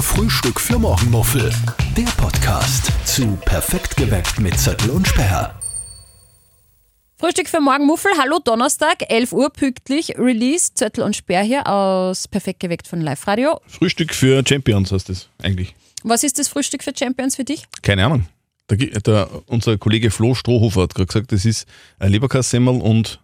Frühstück für Morgenmuffel. Der Podcast zu Perfekt geweckt mit Zettel und Sperr. Frühstück für morgen Muffel. Hallo Donnerstag, 11 Uhr pünktlich. Release Zettel und Sperr hier aus Perfekt geweckt von Live Radio. Frühstück für Champions heißt das eigentlich. Was ist das Frühstück für Champions für dich? Keine Ahnung. Der, der, unser Kollege Flo Strohhofer hat gerade gesagt, das ist ein Leberkassemmel und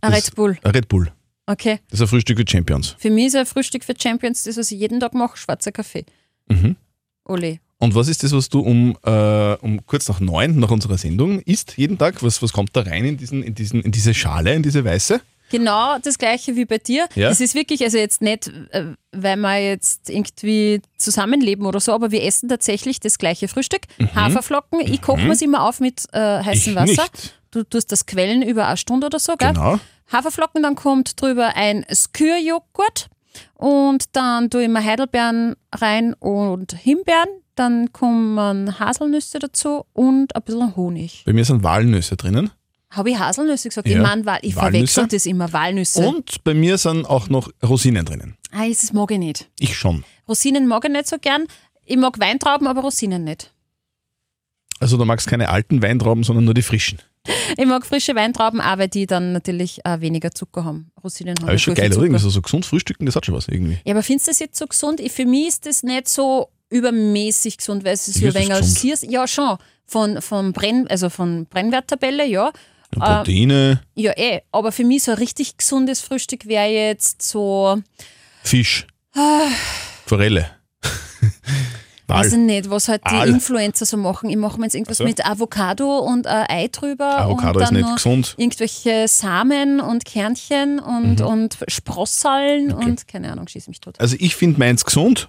Ein das- Red Bull. ein Red Bull. Okay. Das ist ein Frühstück für Champions. Für mich ist ein Frühstück für Champions das, was ich jeden Tag mache, schwarzer Kaffee. Mhm. Ole. Und was ist das, was du um, äh, um kurz nach neun nach unserer Sendung isst jeden Tag? Was, was kommt da rein in, diesen, in, diesen, in diese Schale, in diese weiße? Genau das gleiche wie bei dir. Ja. Es ist wirklich, also jetzt nicht, äh, weil wir jetzt irgendwie zusammenleben oder so, aber wir essen tatsächlich das gleiche Frühstück. Haferflocken. Ich koche mir es immer auf mit äh, heißem Ich Wasser. nicht. Du tust das Quellen über eine Stunde oder so, gell? Genau. Haferflocken, dann kommt drüber ein Skürjoghurt und dann tue ich mir Heidelbeeren rein und Himbeeren. Dann kommen Haselnüsse dazu und ein bisschen Honig. Bei mir sind Walnüsse drinnen. Habe ich Haselnüsse gesagt? Ja. Ich meine, ich Walnüsse. verwechsel das immer, Walnüsse. Und bei mir sind auch noch Rosinen drinnen. Ah, das mag ich nicht. Ich schon. Rosinen mag ich nicht so gern. Ich mag Weintrauben, aber Rosinen nicht. Also du magst keine alten Weintrauben, sondern nur die frischen. Ich mag frische Weintrauben, weil die dann natürlich äh, weniger Zucker haben. Rosinen haben Aber ist schon geil? Zucker. Irgendwie so, so gesund frühstücken, das hat schon was irgendwie. Ja, aber findest du das jetzt so gesund? Ich, für mich ist das nicht so übermäßig gesund, weil es ist ja ist ein wenig gesund. Siers. Ja, schon. Von, von, Brenn, also von Brennwerttabelle, ja. Und Proteine, Ja, eh. Aber für mich so ein richtig gesundes Frühstück wäre jetzt so, Fisch, Ah. Forelle. Weiß ich nicht, was halt die Aal. Influencer so machen. Ich mache mir jetzt irgendwas so. mit Avocado und äh, Ei drüber. Avocado und ist dann nicht noch gesund. irgendwelche Samen und Kernchen und, Mhm. und Sprossallen und keine Ahnung, schieß mich tot. Also ich finde meins gesund.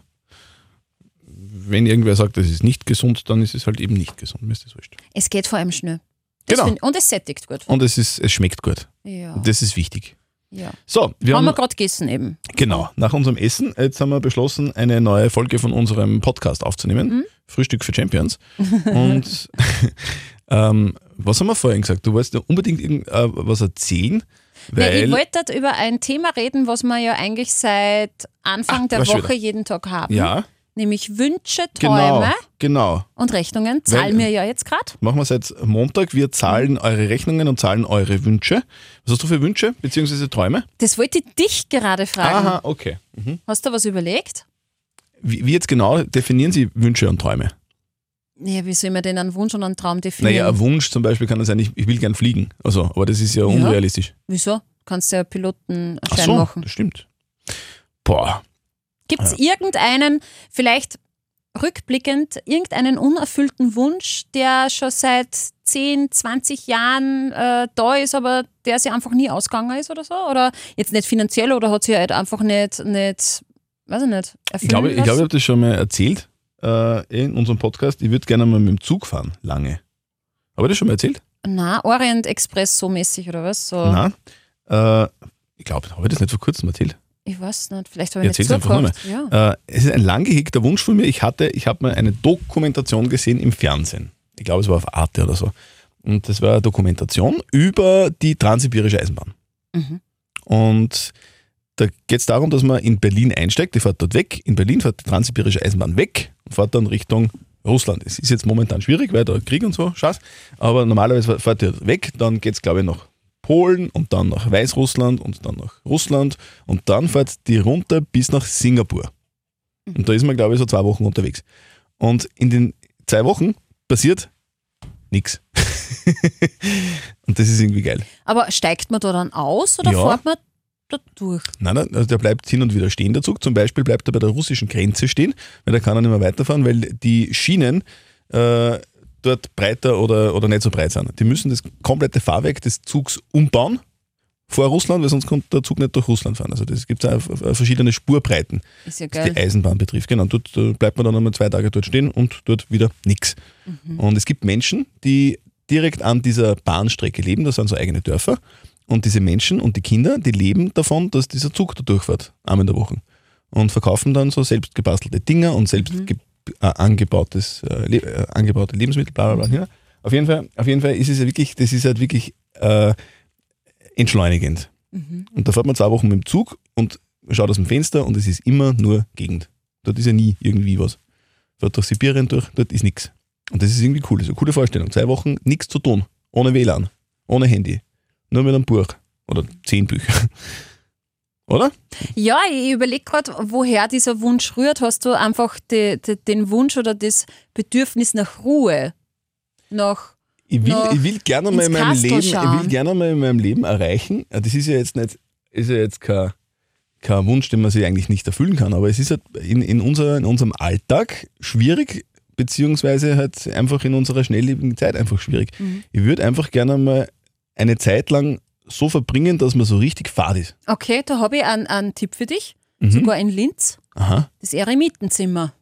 Wenn irgendwer sagt, das ist nicht gesund, dann ist es halt eben nicht gesund. Mir ist das wurscht. Es geht vor allem schnell. Das Genau. find- und es sättigt gut. Und es, ist, es schmeckt gut. Ja. Das ist wichtig. Ja. So, wir haben haben, wir gerade gegessen eben. genau, nach unserem Essen, jetzt haben wir beschlossen, eine neue Folge von unserem Podcast aufzunehmen. Mhm. Frühstück für Champions. Und ähm, was haben wir vorhin gesagt? Du wolltest ja unbedingt irgend, äh, was erzählen, weil ich wollte dort über ein Thema reden, was wir ja eigentlich seit Anfang Ach, der Woche wieder. jeden Tag haben. ja, Nämlich Wünsche, genau, Träume genau. und Rechnungen. Zahlen Weil- wir ja jetzt gerade. Machen wir seit Montag. Wir zahlen eure Rechnungen und zahlen eure Wünsche. Was hast du für Wünsche bzw. Träume? Das wollte ich dich gerade fragen. Aha, okay. Mhm. Hast du was überlegt? Wie, wie jetzt genau definieren Sie Wünsche und Träume? Ja, wie soll man denn einen Wunsch und einen Traum definieren? Naja, ein Wunsch zum Beispiel kann das sein, ich, ich will gern fliegen. Also, aber das ist ja, Ja. unrealistisch. Wieso? Kannst du ja Pilotenschein Ach so, machen. das stimmt. Boah, Gibt es irgendeinen, vielleicht rückblickend, irgendeinen unerfüllten Wunsch, der schon seit 10, 20 Jahren äh, da ist, aber der sich einfach nie ausgegangen ist oder so? Oder jetzt nicht finanziell oder hat sich halt einfach nicht, nicht weiß ich nicht, erfüllen ich glaube, ich, glaube, ich habe das schon mal erzählt äh, in unserem Podcast. Ich würde gerne mal mit dem Zug fahren, lange. Habe ich das schon mal erzählt? Na, Orient Express so mäßig oder was? So, Nein. Äh, ich glaube, habe ich das nicht vor kurzem erzählt? Ich weiß nicht, vielleicht habe ich Erzähl's nicht einfach. Ja. Äh, es ist ein lang gehegter Wunsch von mir. Ich hatte, ich habe mal eine Dokumentation gesehen im Fernsehen. Ich glaube, es war auf Arte oder so. Und das war eine Dokumentation über die transsibirische Eisenbahn. Mhm. Und da geht es darum, dass man in Berlin einsteigt, die fährt dort weg. In Berlin fährt die transsibirische Eisenbahn weg und fährt dann Richtung Russland. Es ist jetzt momentan schwierig, weil da Krieg und so, Scheiß. Aber normalerweise fährt die weg, dann geht es, glaube ich, nach Polen und dann nach Weißrussland und dann nach Russland und dann fährt die runter bis nach Singapur. Und da ist man, glaube ich, so zwei Wochen unterwegs. Und in den zwei Wochen passiert nichts. Und das ist irgendwie geil. Aber steigt man da dann aus oder Ja. fährt man da durch? Nein, nein, also der bleibt hin und wieder stehen, der Zug. Zum Beispiel bleibt er bei der russischen Grenze stehen, weil da kann er nicht mehr weiterfahren, weil die Schienen äh, dort breiter oder, oder nicht so breit sind. Die müssen das komplette Fahrwerk des Zugs umbauen vor Russland, weil sonst kommt der Zug nicht durch Russland fahren. Also das gibt es verschiedene Spurbreiten, Ist ja was die Eisenbahn betrifft. Genau, dort äh, bleibt man dann einmal zwei Tage dort stehen und dort wieder nichts. Mhm. Und es gibt Menschen, die direkt an dieser Bahnstrecke leben, das sind so eigene Dörfer. Und diese Menschen und die Kinder, die leben davon, dass dieser Zug da durchfährt, einmal in der Woche. Und verkaufen dann so selbst gebastelte Dinger und selbst Mhm. Äh, angebautes, äh, le äh, angebaute Lebensmittel, bla bla bla. Ja. Auf, jeden Fall, auf jeden Fall ist es ja wirklich, das ist halt wirklich äh, entschleunigend. Mhm. Und da fährt man zwei Wochen mit dem Zug und schaut aus dem Fenster und es ist immer nur Gegend. Dort ist ja nie irgendwie was. Fährt durch Sibirien durch, dort ist nichts. Und das ist irgendwie cool, das ist eine coole Vorstellung. Zwei Wochen nichts zu tun, ohne WLAN, ohne Handy, nur mit einem Buch oder zehn Bücher. Oder? Ja, ich überlege gerade, woher dieser Wunsch rührt. Hast du einfach die, die, den Wunsch oder das Bedürfnis nach Ruhe? Nach Ich will, noch ich will gerne mal in meinem Kastel Leben, ich will schauen. gerne mal in meinem Leben erreichen. äh, Das ist ja jetzt nicht, ist ja jetzt kein, kein Wunsch, den man sich eigentlich nicht erfüllen kann, aber es ist halt in, in, unser, in unserem Alltag schwierig, beziehungsweise halt einfach in unserer schnelllebigen Zeit einfach schwierig. Mhm. Ich würde einfach gerne mal eine Zeit lang so verbringen, dass man so richtig fad ist. Okay, da habe ich einen, einen Tipp für dich. Mhm. Sogar in Linz. Aha, Das Eremitenzimmer.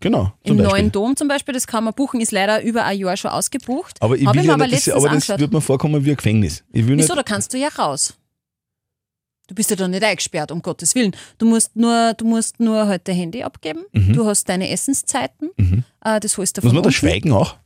genau. Im Beispiel. neuen Dom zum Beispiel, das kann man buchen, ist leider über ein Jahr schon ausgebucht. Aber ich Hab will ich ja aber nicht, das, aber das wird mir vorkommen wie ein Gefängnis. Ich will Wieso, da kannst du ja raus. Du bist ja da nicht eingesperrt, um Gottes Willen. Du musst nur, du musst nur halt dein Handy abgeben. Du hast deine Essenszeiten. Äh, das holst du Mhm. muss von man da schweigen auch?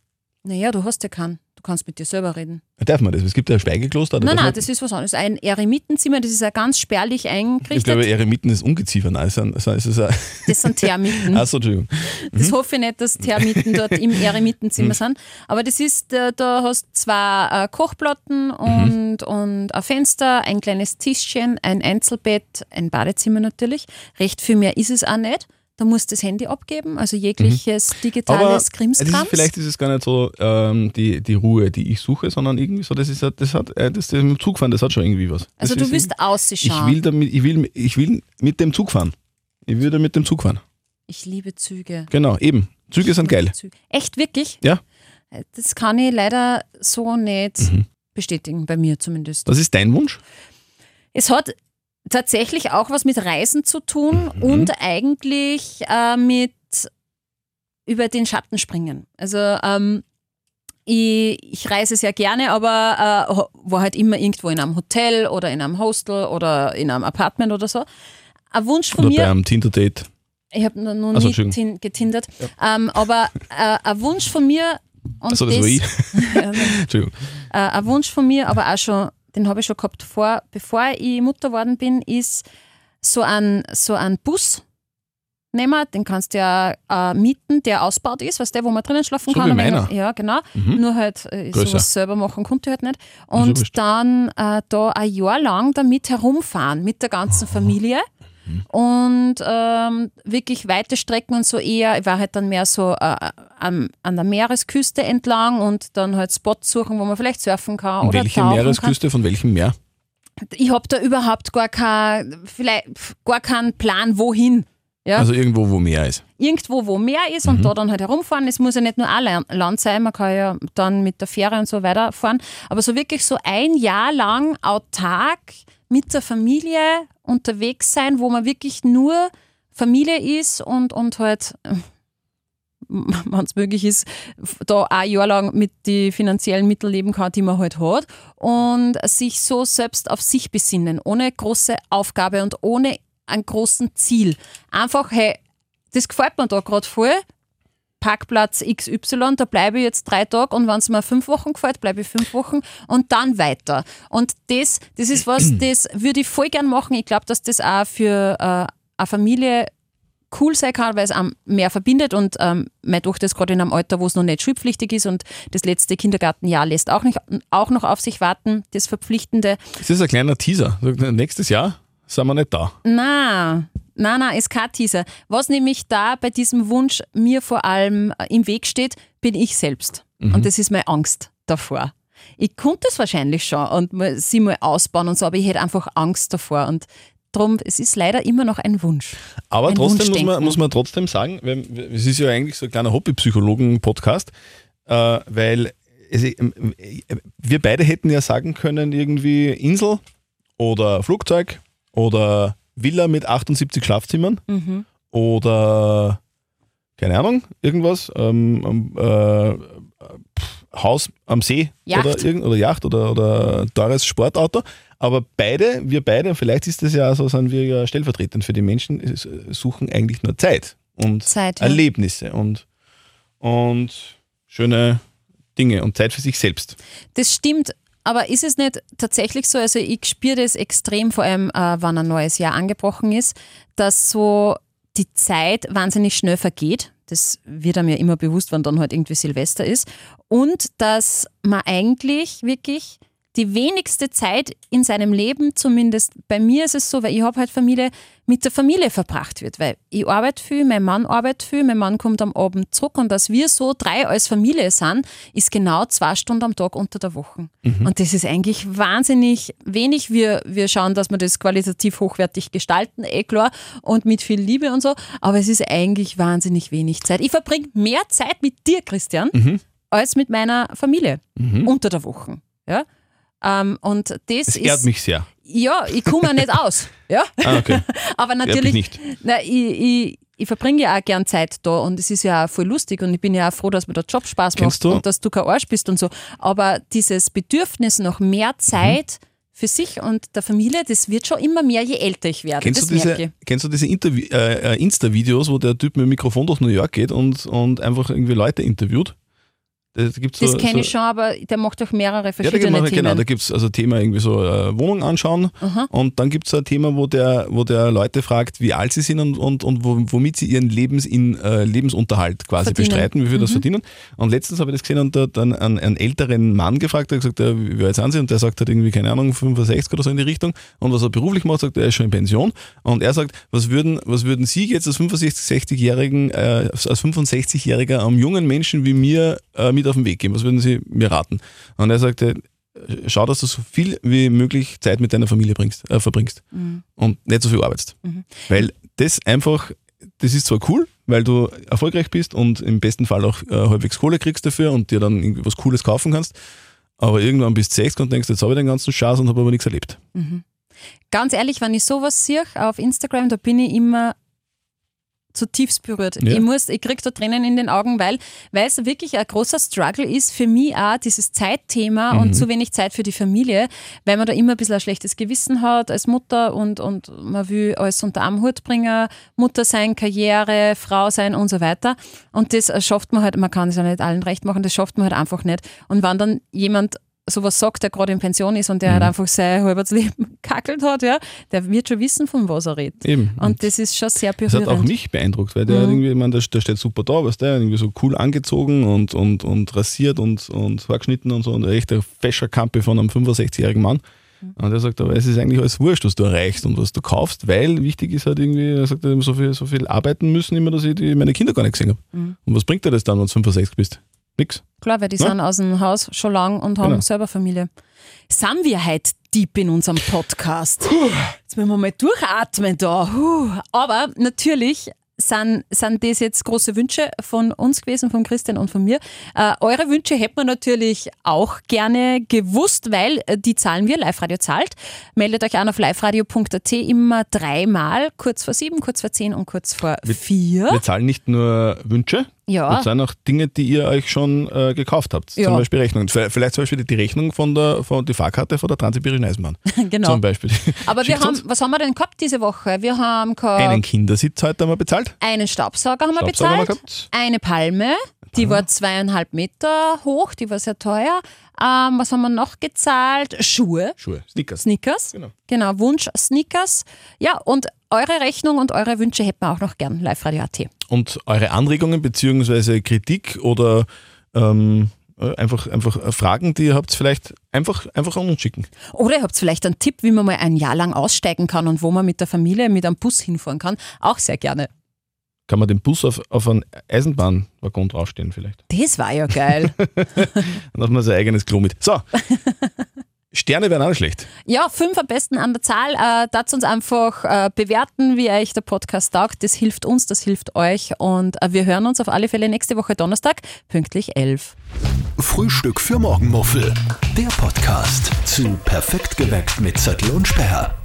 Naja, du hast ja keinen. Du kannst mit dir selber reden. Darf man das? Es gibt ja ein Schweigekloster. Nein, nein, man- das ist was anderes. Ein Eremitenzimmer, das ist ja ganz spärlich Ich eingerichtet. glaube, Eremiten ist Ungeziefer. Nein, es ist, es ist ein, das sind Thermiten. Achso, Entschuldigung. Das hoffe ich nicht, dass Thermiten dort im Eremitenzimmer sind. Aber das ist, da, da hast zwei äh, Kochplatten und, und ein Fenster, ein kleines Tischchen, ein Einzelbett, ein Badezimmer natürlich. Recht viel mehr ist es auch nicht. Da musst du das Handy abgeben, also jegliches Aber digitales Krimskrams. vielleicht ist es gar nicht so ähm, die, die Ruhe, die ich suche, sondern irgendwie so, das ist das hat, äh, das, das mit dem Zug fahren, das hat schon irgendwie was. also das du willst irgendwie- ich ausschauen. will, damit, ich, will, ich will mit dem Zug fahren. Ich würde mit dem Zug fahren. Ich liebe Züge. Genau, eben. Züge sind geil. Züge. Echt, wirklich? Ja. Das kann ich leider so nicht Mhm. bestätigen, bei mir zumindest. Was ist dein Wunsch? Es hat tatsächlich auch was mit Reisen zu tun Mhm. und eigentlich äh, mit über den Schatten springen. Also ähm, ich, ich reise sehr gerne, aber äh, war halt immer irgendwo in einem Hotel oder in einem Hostel oder in einem Apartment oder so. Ein Wunsch von Oder bei mir, einem Tinder-Date? ich habe noch, noch Ach so, nie Entschuldigung. tin- getindert, ähm, aber äh, ein Wunsch von mir und Achso, das war ich. Ja, Entschuldigung. äh, ein Wunsch von mir, aber auch schon, den habe ich schon gehabt, vor, bevor ich Mutter geworden bin, ist so ein, so ein Bus nehmen, den kannst du ja äh, mieten, der ausgebaut ist, weißt du, wo man drinnen schlafen So kann. wie meiner. Ja, genau. Mhm. Nur halt äh, Größer. sowas selber machen konnte ich halt nicht. Und dann äh, da ein Jahr lang damit herumfahren, mit der ganzen Familie. Mhm. Und ähm, wirklich weite Strecken und so eher, ich war halt dann mehr so äh, an, an der Meeresküste entlang und dann halt Spots suchen, wo man vielleicht surfen kann Und oder welche Meeresküste, von welchem Meer? kann. Ich habe da überhaupt gar, kein, vielleicht, gar keinen Plan, wohin. Ja? Also irgendwo, wo Meer ist. Irgendwo, wo Meer ist Mhm. und da dann halt herumfahren. Es muss ja nicht nur ein Lan- Land sein, man kann ja dann mit der Fähre und so weiterfahren. Aber so wirklich so ein Jahr lang autark mit der Familie unterwegs sein, wo man wirklich nur Familie ist und, und halt, wenn es möglich ist, da ein Jahr lang mit den finanziellen Mitteln leben kann, die man halt hat und sich so selbst auf sich besinnen, ohne große Aufgabe und ohne einen großen Ziel. Einfach, hey, das gefällt mir da gerade voll. Parkplatz XY, da bleibe ich jetzt drei Tage und wenn es mir fünf Wochen gefällt, bleibe ich fünf Wochen und dann weiter. Und das, das ist was, das würde ich voll gern machen. Ich glaube, dass das auch für äh, eine Familie cool sein kann, weil es einem mehr verbindet und ähm, meine Tochter ist gerade in einem Alter, wo es noch nicht schulpflichtig ist und das letzte Kindergartenjahr lässt auch, nicht, auch noch auf sich warten, das Verpflichtende. Das ist ein kleiner Teaser. Nächstes Jahr sind wir nicht da. Na, na, na, ist kein Teaser. Was nämlich da bei diesem Wunsch mir vor allem im Weg steht, bin ich selbst. Und das ist meine Angst davor. Ich konnte es wahrscheinlich schon und sie mal ausbauen und so, aber ich hätte einfach Angst davor. Und darum, es ist leider immer noch ein Wunsch. Aber Ein trotzdem muss man, muss man trotzdem sagen, es ist ja eigentlich so ein kleiner Hobbypsychologen-Podcast, äh, weil es, äh, wir beide hätten ja sagen können, irgendwie Insel oder Flugzeug oder Villa mit 78 Schlafzimmern Mhm. oder keine Ahnung, irgendwas, ähm, äh, pff, Haus am See Yacht. Oder, irgend, oder Yacht oder, oder teures Sportauto. Aber beide, wir beide, vielleicht ist das ja so, sind wir ja stellvertretend für die Menschen, es- suchen eigentlich nur Zeit und Zeit, ja. Erlebnisse und, und schöne Dinge und Zeit für sich selbst. Das stimmt, aber ist es nicht tatsächlich so, also ich spüre das extrem, vor allem äh, wenn ein neues Jahr angebrochen ist, dass so die Zeit wahnsinnig schnell vergeht. Das wird einem ja immer bewusst, wenn dann halt irgendwie Silvester ist. Und dass man eigentlich wirklich die wenigste Zeit in seinem Leben, zumindest bei mir ist es so, weil ich habe halt Familie, mit der Familie verbracht wird. Weil ich arbeite viel, mein Mann arbeitet viel, mein Mann kommt am Abend zurück und dass wir so drei als Familie sind, ist genau zwei Stunden am Tag unter der Woche. Und das ist eigentlich wahnsinnig wenig. Wir, wir schauen, dass wir das qualitativ hochwertig gestalten, eh klar, und mit viel Liebe und so, aber es ist eigentlich wahnsinnig wenig Zeit. Ich verbringe mehr Zeit mit dir, Christian, als mit meiner Familie unter der Woche. Ja? Ähm, und das, Das ist. ehrt mich sehr. Ja, ich komme ja nicht aus. Ja? Ah, okay. Aber natürlich, nicht. Na, ich, ich, ich verbringe ja auch gern Zeit da und es ist ja auch voll lustig und ich bin ja auch froh, dass mir der Job Spaß macht Kennst du- und dass du kein Arsch bist und so. Aber dieses Bedürfnis nach mehr Zeit für sich und der Familie, das wird schon immer mehr, je älter ich werde. Kennst das du diese, kennst du diese äh, äh, Insta-Videos, wo der Typ mit dem Mikrofon durch New York geht und, und einfach irgendwie Leute interviewt? Das, gibt's Das so, kenne so, ich schon, aber der macht auch mehrere Ja, da verschiedene gibt man, Themen. genau, da gibt es also Thema irgendwie so äh, Wohnung anschauen und dann gibt es ein Thema, wo der, wo der Leute fragt, wie alt sie sind und, und, und wo, womit sie ihren Lebens in, äh, Lebensunterhalt quasi Verdienen. bestreiten, wie viel das verdienen. Und letztens habe ich das gesehen und da hat dann einen, einen älteren Mann gefragt, der hat gesagt, ja, wie alt sind sie? Und der sagt halt irgendwie, keine Ahnung, 65 oder so in die Richtung. Und was er beruflich macht, sagt er, er ist schon in Pension. Und er sagt, was würden, was würden Sie jetzt als 65, 60-Jährigen, äh, als 65-Jähriger einem jungen Menschen wie mir äh, mit auf den Weg geben? Was würden Sie mir raten? Und er sagte, schau, dass du so viel wie möglich Zeit mit deiner Familie bringst, äh, verbringst und nicht so viel arbeitest. Weil das einfach, das ist zwar cool, weil du erfolgreich bist und im besten Fall auch äh, halbwegs Kohle kriegst dafür und dir dann irgendwie was Cooles kaufen kannst, aber irgendwann bist du 60 und denkst, jetzt habe ich den ganzen Schatz und habe aber nichts erlebt. Ganz ehrlich, wenn ich sowas sehe auf Instagram, da bin ich immer zutiefst berührt. Ja. Ich muss, ich kriege da Tränen in den Augen, weil, weil es wirklich ein großer Struggle ist für mich auch, dieses Zeitthema Mhm. und zu wenig Zeit für die Familie, weil man da immer ein bisschen ein schlechtes Gewissen hat als Mutter und, und man will alles unter einem Hut bringen, Mutter sein, Karriere, Frau sein und so weiter. Und das schafft man halt, man kann es ja nicht allen recht machen, das schafft man halt einfach nicht. Und wenn dann jemand sowas sagt, der gerade in Pension ist und der Mhm. halt einfach sein halbes Leben kackelt hat, ja, der wird schon wissen, von was er redet. Eben. Und das ist schon sehr Das hat berührend. auch mich beeindruckt, weil der irgendwie, ich meine, der, der steht super da, weißt du, irgendwie so cool angezogen und, und, und rasiert und, und vorgeschnitten und so und echt ein fescher Kampe von einem 65-jährigen Mann. Und er sagt, aber es ist eigentlich alles wurscht, was du erreichst und was du kaufst, weil wichtig ist halt irgendwie, er sagt, so viel, so viel arbeiten müssen immer, dass ich die, meine Kinder gar nicht gesehen habe. Und was bringt dir das dann, wenn du 65 bist? Nix. Klar, weil die Ja. sind aus dem Haus schon lang und haben Genau. selber Familie. Sind wir heute deep in unserem Podcast? Jetzt müssen wir mal durchatmen da. Puh. Aber natürlich sind, sind das jetzt große Wünsche von uns gewesen, von Christian und von mir. Äh, eure Wünsche hätten wir natürlich auch gerne gewusst, weil äh, die zahlen wir, Live-Radio zahlt. Meldet euch an auf liveradio.at immer dreimal, kurz vor sieben, kurz vor zehn und kurz vor vier. Wir zahlen nicht nur Wünsche, Ja. wir zahlen auch Dinge, die ihr euch schon äh, gekauft habt. Ja. Zum Beispiel Rechnungen. Vielleicht zum Beispiel die Rechnung von der, von die Fahrkarte von der Transsibirischen Eisenbahn. Genau. Zum Beispiel. Aber wir haben, uns. was haben wir denn gehabt diese Woche? Wir haben gehabt einen Kindersitz heute haben wir bezahlt. einen Staubsauger haben wir Staubsauger haben wir bezahlt, gehabt. eine Palme, die war zweieinhalb Meter hoch, die war sehr teuer. Ähm, was haben wir noch gezahlt? Schuhe, Schuhe, Snickers. Sneakers. Genau. Genau, Wunsch Sneakers. Ja, und eure Rechnung und eure Wünsche hätten wir auch noch gern, Live-Radio.at. Und eure Anregungen bzw. Kritik oder ähm, äh, einfach, einfach äh, Fragen, die ihr habt, vielleicht einfach, einfach an uns schicken. Oder ihr habt vielleicht einen Tipp, wie man mal ein Jahr lang aussteigen kann und wo man mit der Familie mit einem Bus hinfahren kann. Auch sehr gerne. Kann man den Bus auf, auf einen Eisenbahnwaggon draufstellen vielleicht. Das war ja geil. Dann hat man sein eigenes Klo mit. So. Sterne wären auch nicht schlecht. Ja, fünf am besten an der Zahl. Äh, dazu uns einfach äh, bewerten, wie euch der Podcast taugt. Das hilft uns, das hilft euch. Und äh, wir hören uns auf alle Fälle nächste Woche Donnerstag, pünktlich 11. Frühstück für Morgenmuffel. Der Podcast zu Perfekt geweckt mit Zettel und Sperr.